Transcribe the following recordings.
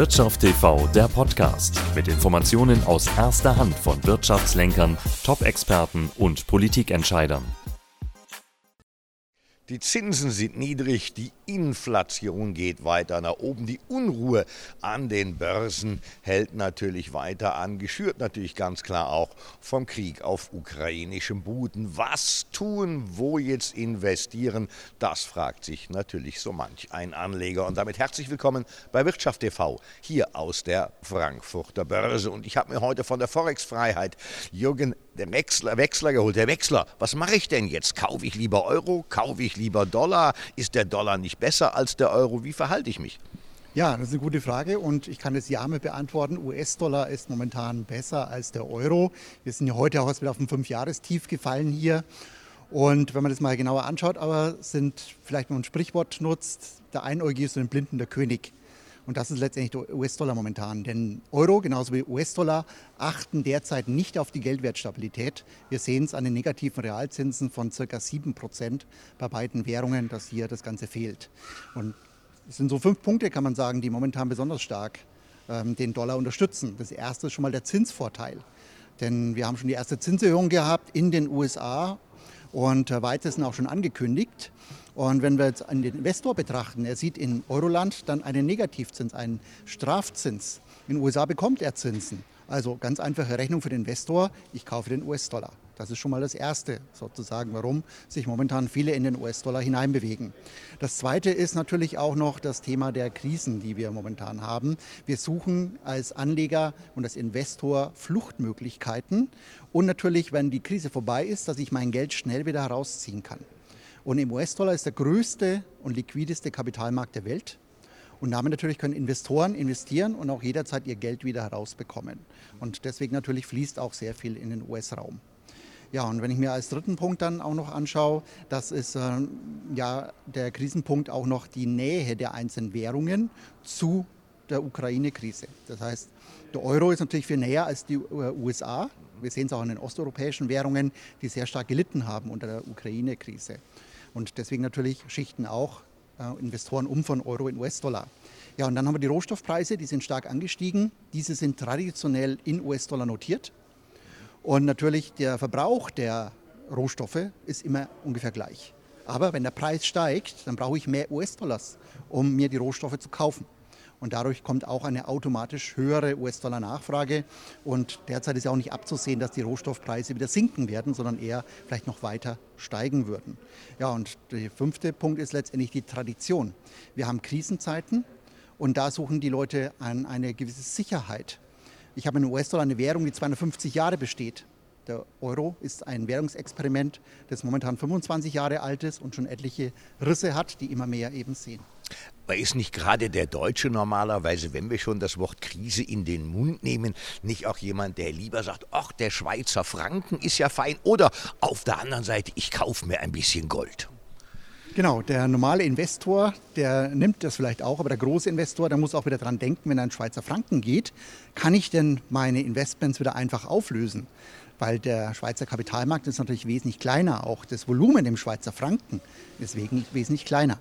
Wirtschaft TV, der Podcast mit Informationen aus erster Hand von Wirtschaftslenkern, Top-Experten und Politikentscheidern. Die Zinsen sind niedrig, die Inflation geht weiter nach oben, die Unruhe an den Börsen hält natürlich weiter an, geschürt natürlich ganz klar auch vom Krieg auf ukrainischem Boden. Was tun, wo jetzt investieren, das fragt sich natürlich so manch ein Anleger. Und damit herzlich willkommen bei Wirtschaft TV, hier aus der Frankfurter Börse. Und ich habe mir heute von der Forex-Freiheit Jürgen Wechsler, Wechsler geholt. Der Wechsler, was mache ich denn jetzt? Kaufe ich lieber Euro? Kaufe ich lieber Dollar? Ist der Dollar nicht besser als der Euro? Wie verhalte ich mich? Ja, das ist eine gute Frage und ich kann das ja mit beantworten. US-Dollar ist momentan besser als der Euro. Wir sind ja heute auch wieder auf ein Fünfjahrestief gefallen hier. Und wenn man das mal genauer anschaut, aber sind vielleicht, wenn man ein Sprichwort nutzt, der Einäugige ist so ein Blinden der König. Und das ist letztendlich der US-Dollar momentan. Denn Euro genauso wie US-Dollar achten derzeit nicht auf die Geldwertstabilität. Wir sehen es an den negativen Realzinsen von ca. 7% bei beiden Währungen, dass hier das Ganze fehlt. Und es sind so fünf Punkte, kann man sagen, die momentan besonders stark ähm, den Dollar unterstützen. Das erste ist schon mal der Zinsvorteil. Denn wir haben schon die erste Zinserhöhung gehabt in den USA und äh, weitesten auch schon angekündigt. Und wenn wir jetzt einen Investor betrachten, er sieht in Euroland dann einen Negativzins, einen Strafzins. In den USA bekommt er Zinsen. Also ganz einfache Rechnung für den Investor, ich kaufe den US-Dollar. Das ist schon mal das Erste sozusagen, warum sich momentan viele in den US-Dollar hineinbewegen. Das Zweite ist natürlich auch noch das Thema der Krisen, die wir momentan haben. Wir suchen als Anleger und als Investor Fluchtmöglichkeiten und natürlich, wenn die Krise vorbei ist, dass ich mein Geld schnell wieder herausziehen kann. Und im US-Dollar ist der größte und liquideste Kapitalmarkt der Welt. Und damit natürlich können Investoren investieren und auch jederzeit ihr Geld wieder herausbekommen. Und deswegen natürlich fließt auch sehr viel in den US-Raum. Ja, und wenn ich mir als dritten Punkt dann auch noch anschaue, das ist äh, ja der Krisenpunkt auch noch die Nähe der einzelnen Währungen zu der Ukraine-Krise. Das heißt, der Euro ist natürlich viel näher als die äh, USA. Wir sehen es auch an den osteuropäischen Währungen, die sehr stark gelitten haben unter der Ukraine-Krise. Und deswegen natürlich schichten auch äh, Investoren um von Euro in US-Dollar. Ja, und dann haben wir die Rohstoffpreise, die sind stark angestiegen. Diese sind traditionell in US-Dollar notiert. Und natürlich der Verbrauch der Rohstoffe ist immer ungefähr gleich. Aber wenn der Preis steigt, dann brauche ich mehr US-Dollars, um mir die Rohstoffe zu kaufen. Und dadurch kommt auch eine automatisch höhere US-Dollar-Nachfrage. Und derzeit ist ja auch nicht abzusehen, dass die Rohstoffpreise wieder sinken werden, sondern eher vielleicht noch weiter steigen würden. Ja, und der fünfte Punkt ist letztendlich die Tradition. Wir haben Krisenzeiten und da suchen die Leute an eine gewisse Sicherheit. Ich habe in US-Dollar eine Währung, die 250 Jahre besteht. Der Euro ist ein Währungsexperiment, das momentan 25 Jahre alt ist und schon etliche Risse hat, die immer mehr eben sehen. Aber ist nicht gerade der Deutsche normalerweise, wenn wir schon das Wort Krise in den Mund nehmen, nicht auch jemand, der lieber sagt, ach, der Schweizer Franken ist ja fein oder auf der anderen Seite, ich kaufe mir ein bisschen Gold? Genau, der normale Investor, der nimmt das vielleicht auch, aber der große Investor, der muss auch wieder dran denken, wenn er in Schweizer Franken geht, kann ich denn meine Investments wieder einfach auflösen? Weil der Schweizer Kapitalmarkt ist natürlich wesentlich kleiner, auch das Volumen im Schweizer Franken ist wesentlich kleiner.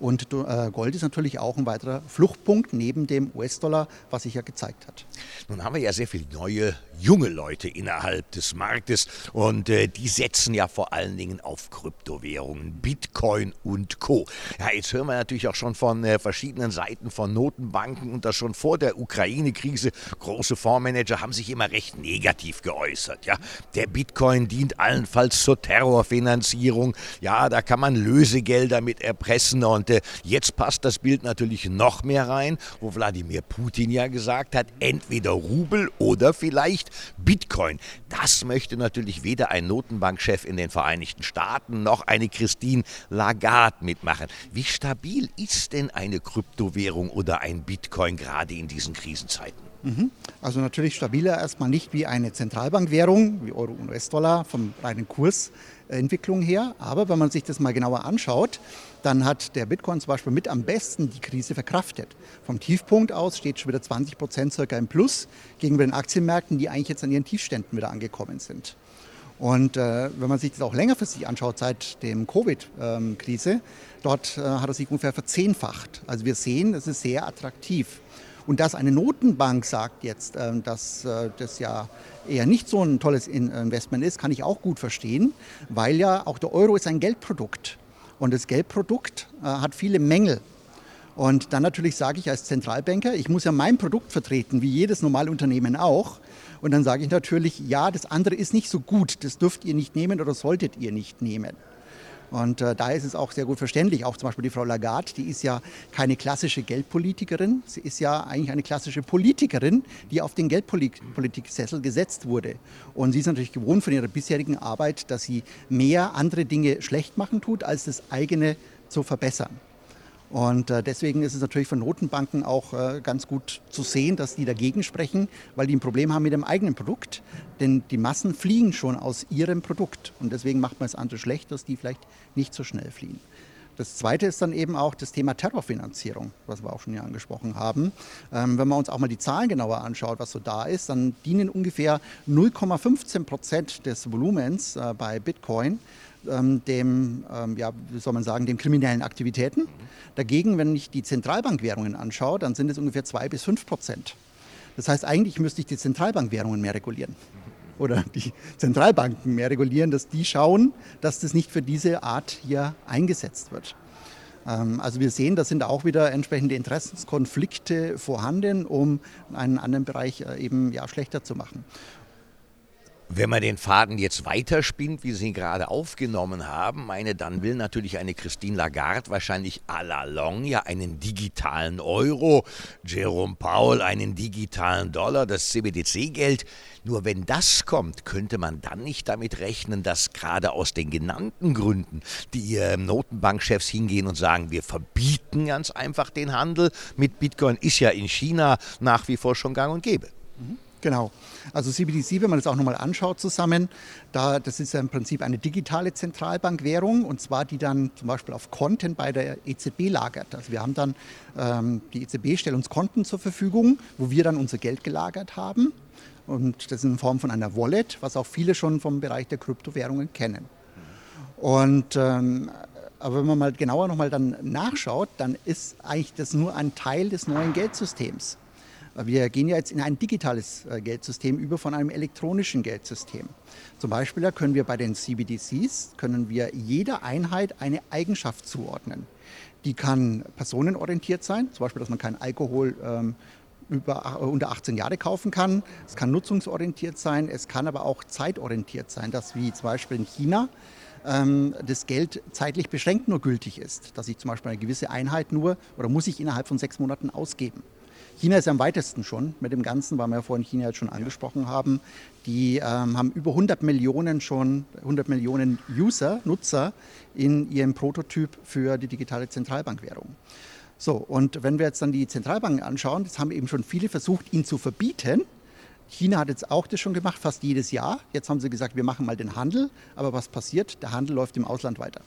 Und äh, Gold ist natürlich auch ein weiterer Fluchtpunkt neben dem US-Dollar, was sich ja gezeigt hat. Nun haben wir ja sehr viele neue, junge Leute innerhalb des Marktes und äh, die setzen ja vor allen Dingen auf Kryptowährungen, Bitcoin und Co. Ja, jetzt hören wir natürlich auch schon von äh, verschiedenen Seiten von Notenbanken und das schon vor der Ukraine-Krise. Große Fondsmanager haben sich immer recht negativ geäußert. Ja, der Bitcoin dient allenfalls zur Terrorfinanzierung. Ja, da kann man Lösegelder mit erpressen und äh, jetzt passt das Bild natürlich noch mehr rein, wo Wladimir Putin ja gesagt hat, entweder Rubel oder vielleicht Bitcoin. Das möchte natürlich weder ein Notenbankchef in den Vereinigten Staaten noch eine Christine Lagarde mitmachen. Wie stabil ist denn eine Kryptowährung oder ein Bitcoin gerade in diesen Krisenzeiten? Mhm. Also natürlich stabiler erstmal nicht wie eine Zentralbankwährung, wie Euro und US-Dollar vom reinen Kursentwicklung her. Aber wenn man sich das mal genauer anschaut, dann hat der Bitcoin zum Beispiel mit am besten die Krise verkraftet. Vom Tiefpunkt aus steht schon wieder 20 Prozent circa im Plus gegenüber den Aktienmärkten, die eigentlich jetzt an ihren Tiefständen wieder angekommen sind. Und äh, wenn man sich das auch längerfristig anschaut, seit dem Covid-Krise, dort äh, hat er sich ungefähr verzehnfacht. Also wir sehen, es ist sehr attraktiv. Und dass eine Notenbank sagt jetzt, ähm, dass äh, das ja eher nicht so ein tolles Investment ist, kann ich auch gut verstehen, weil ja auch der Euro ist ein Geldprodukt. Und das Geldprodukt äh, hat viele Mängel. Und dann natürlich sage ich als Zentralbanker, ich muss ja mein Produkt vertreten, wie jedes normale Unternehmen auch. Und dann sage ich natürlich, ja, das andere ist nicht so gut, das dürft ihr nicht nehmen oder solltet ihr nicht nehmen. Und äh, da ist es auch sehr gut verständlich. Auch zum Beispiel die Frau Lagarde, die ist ja keine klassische Geldpolitikerin. Sie ist ja eigentlich eine klassische Politikerin, die auf den Geldpolitiksessel gesetzt wurde. Und sie ist natürlich gewohnt von ihrer bisherigen Arbeit, dass sie mehr andere Dinge schlecht machen tut, als das eigene zu verbessern. Und äh, deswegen ist es natürlich von Notenbanken auch äh, ganz gut zu sehen, dass die dagegen sprechen, weil die ein Problem haben mit dem eigenen Produkt. Denn die Massen fliehen schon aus ihrem Produkt. Und deswegen macht man es andere schlecht, dass die vielleicht nicht so schnell fliehen. Das Zweite ist dann eben auch das Thema Terrorfinanzierung, was wir auch schon hier angesprochen haben. Ähm, wenn man uns auch mal die Zahlen genauer anschaut, was so da ist, dann dienen ungefähr 0,15 Prozent des Volumens äh, bei Bitcoin ähm, dem, ähm, ja, wie soll man sagen, den kriminellen Aktivitäten. Dagegen, wenn ich die Zentralbankwährungen anschaue, dann sind es ungefähr zwei bis fünf Prozent. Das heißt, eigentlich müsste ich die Zentralbankwährungen mehr regulieren oder die Zentralbanken mehr regulieren, dass die schauen, dass das nicht für diese Art hier eingesetzt wird. Ähm, also wir sehen, da sind auch wieder entsprechende Interessenskonflikte vorhanden, um einen anderen Bereich äh, eben ja, schlechter zu machen. Wenn man den Faden jetzt weiterspinnt, wie Sie ihn gerade aufgenommen haben, meine, dann will natürlich eine Christine Lagarde wahrscheinlich à la long ja einen digitalen Euro, Jerome Powell einen digitalen Dollar, das CBDC-Geld. Nur wenn das kommt, könnte man dann nicht damit rechnen, dass gerade aus den genannten Gründen die Notenbankchefs hingehen und sagen, wir verbieten ganz einfach den Handel mit Bitcoin, ist ja in China nach wie vor schon gang und gäbe. Mhm. Genau. Also CBDC, wenn man das auch nochmal anschaut zusammen, da, das ist ja im Prinzip eine digitale Zentralbankwährung und zwar die dann zum Beispiel auf Konten bei der EZB lagert. Also wir haben dann, ähm, die EZB stellt uns Konten zur Verfügung, wo wir dann unser Geld gelagert haben und das in Form von einer Wallet, was auch viele schon vom Bereich der Kryptowährungen kennen. Und ähm, aber wenn man mal genauer nochmal dann nachschaut, dann ist eigentlich das nur ein Teil des neuen Geldsystems. Wir gehen ja jetzt in ein digitales äh, Geldsystem über von einem elektronischen Geldsystem. Zum Beispiel können wir bei den CBDCs, können wir jeder Einheit eine Eigenschaft zuordnen. Die kann personenorientiert sein, zum Beispiel, dass man keinen Alkohol ähm, über, äh, unter 18 Jahre kaufen kann. Es kann nutzungsorientiert sein, es kann aber auch zeitorientiert sein, dass wie zum Beispiel in China ähm, das Geld zeitlich beschränkt nur gültig ist, dass ich zum Beispiel eine gewisse Einheit nur oder muss ich innerhalb von sechs Monaten ausgeben. China ist am weitesten schon mit dem Ganzen, weil wir ja vorhin China jetzt schon angesprochen haben. Die ähm, haben über 100 Millionen schon, 100 Millionen User, Nutzer in ihrem Prototyp für die digitale Zentralbankwährung. So, und wenn wir jetzt dann die Zentralbanken anschauen, das haben eben schon viele versucht, ihn zu verbieten. China hat jetzt auch das schon gemacht, fast jedes Jahr. Jetzt haben sie gesagt, wir machen mal den Handel. Aber was passiert? Der Handel läuft im Ausland weiter.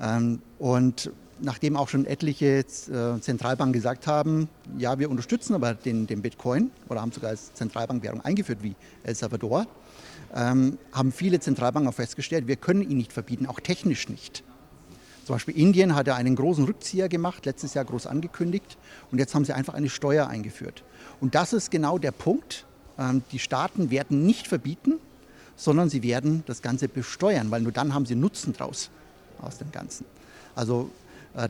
Ähm, und nachdem auch schon etliche äh, Zentralbanken gesagt haben, ja, wir unterstützen aber den, den Bitcoin oder haben sogar als Zentralbankwährung eingeführt wie El Salvador, ähm, haben viele Zentralbanken auch festgestellt, wir können ihn nicht verbieten, auch technisch nicht. Zum Beispiel Indien hat ja einen großen Rückzieher gemacht, letztes Jahr groß angekündigt und jetzt haben sie einfach eine Steuer eingeführt. Und das ist genau der Punkt. Ähm, die Staaten werden nicht verbieten, sondern sie werden das Ganze besteuern, weil nur dann haben sie Nutzen draus aus dem Ganzen. Also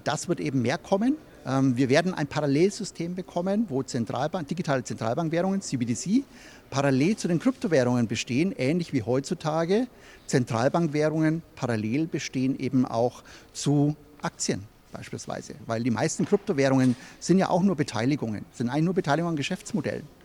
das wird eben mehr kommen. Ähm, wir werden ein Parallelsystem bekommen, wo Zentralbank, digitale Zentralbankwährungen, CBDC, parallel zu den Kryptowährungen bestehen, ähnlich wie heutzutage Zentralbankwährungen parallel bestehen eben auch zu Aktien beispielsweise. Weil die meisten Kryptowährungen sind ja auch nur Beteiligungen, sind eigentlich nur Beteiligungen an Geschäftsmodellen.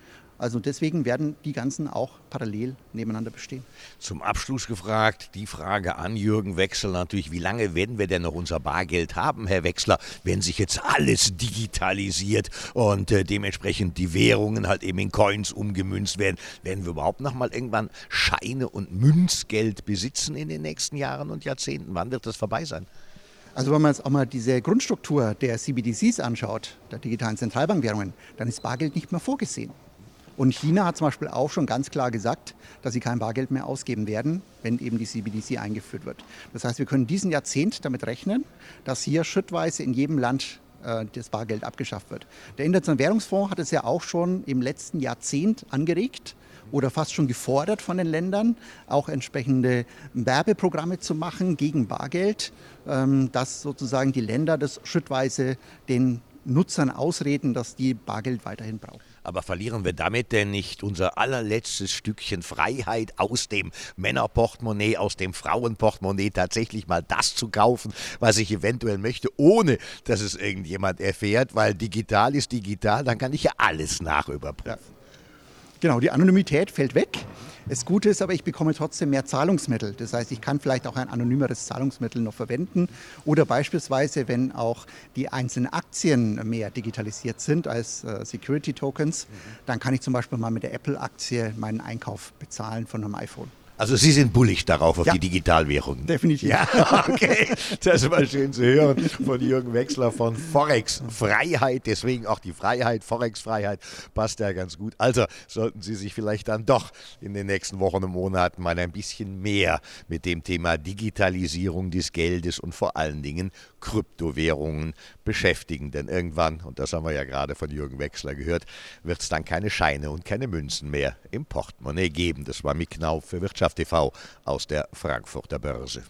Also deswegen werden die ganzen auch parallel nebeneinander bestehen. Zum Abschluss gefragt, die Frage an Jürgen Wechsler natürlich, wie lange werden wir denn noch unser Bargeld haben, Herr Wechsler, wenn sich jetzt alles digitalisiert und äh, dementsprechend die Währungen halt eben in Coins umgemünzt werden? Werden wir überhaupt noch mal irgendwann Scheine und Münzgeld besitzen in den nächsten Jahren und Jahrzehnten? Wann wird das vorbei sein? Also wenn man jetzt auch mal diese Grundstruktur der CBDCs anschaut, der digitalen Zentralbankwährungen, dann ist Bargeld nicht mehr vorgesehen. Und China hat zum Beispiel auch schon ganz klar gesagt, dass sie kein Bargeld mehr ausgeben werden, wenn eben die CBDC eingeführt wird. Das heißt, wir können diesen Jahrzehnt damit rechnen, dass hier schrittweise in jedem Land äh, das Bargeld abgeschafft wird. Der Internationale Währungsfonds hat es ja auch schon im letzten Jahrzehnt angeregt oder fast schon gefordert von den Ländern, auch entsprechende Werbeprogramme zu machen gegen Bargeld, ähm, dass sozusagen die Länder das schrittweise den Nutzern ausreden, dass die Bargeld weiterhin brauchen. Aber verlieren wir damit denn nicht unser allerletztes Stückchen Freiheit aus dem Männerportemonnaie, aus dem Frauenportemonnaie, tatsächlich mal das zu kaufen, was ich eventuell möchte, ohne dass es irgendjemand erfährt, weil digital ist digital, dann kann ich ja alles nachüberprüfen. Ja. Genau, die Anonymität fällt weg. Das Gute ist aber, ich bekomme trotzdem mehr Zahlungsmittel. Das heißt, ich kann vielleicht auch ein anonymeres Zahlungsmittel noch verwenden. Oder beispielsweise, wenn auch die einzelnen Aktien mehr digitalisiert sind als äh, Security Tokens, mhm. dann kann ich zum Beispiel mal mit der Apple-Aktie meinen Einkauf bezahlen von einem iPhone. Also Sie sind bullig darauf, auf ja, die Digitalwährungen. Definitiv. Ja, okay. Das ist mal schön zu hören von Jürgen Wechsler von Forex Freiheit. Deswegen auch die Freiheit, Forex Freiheit passt ja ganz gut. Also sollten Sie sich vielleicht dann doch in den nächsten Wochen und Monaten mal ein bisschen mehr mit dem Thema Digitalisierung des Geldes und vor allen Dingen Kryptowährungen beschäftigen. Denn irgendwann, und das haben wir ja gerade von Jürgen Wechsler gehört, wird es dann keine Scheine und keine Münzen mehr im Portemonnaie geben. Das war Mick Knauf für Wirtschaft TV aus der Frankfurter Börse.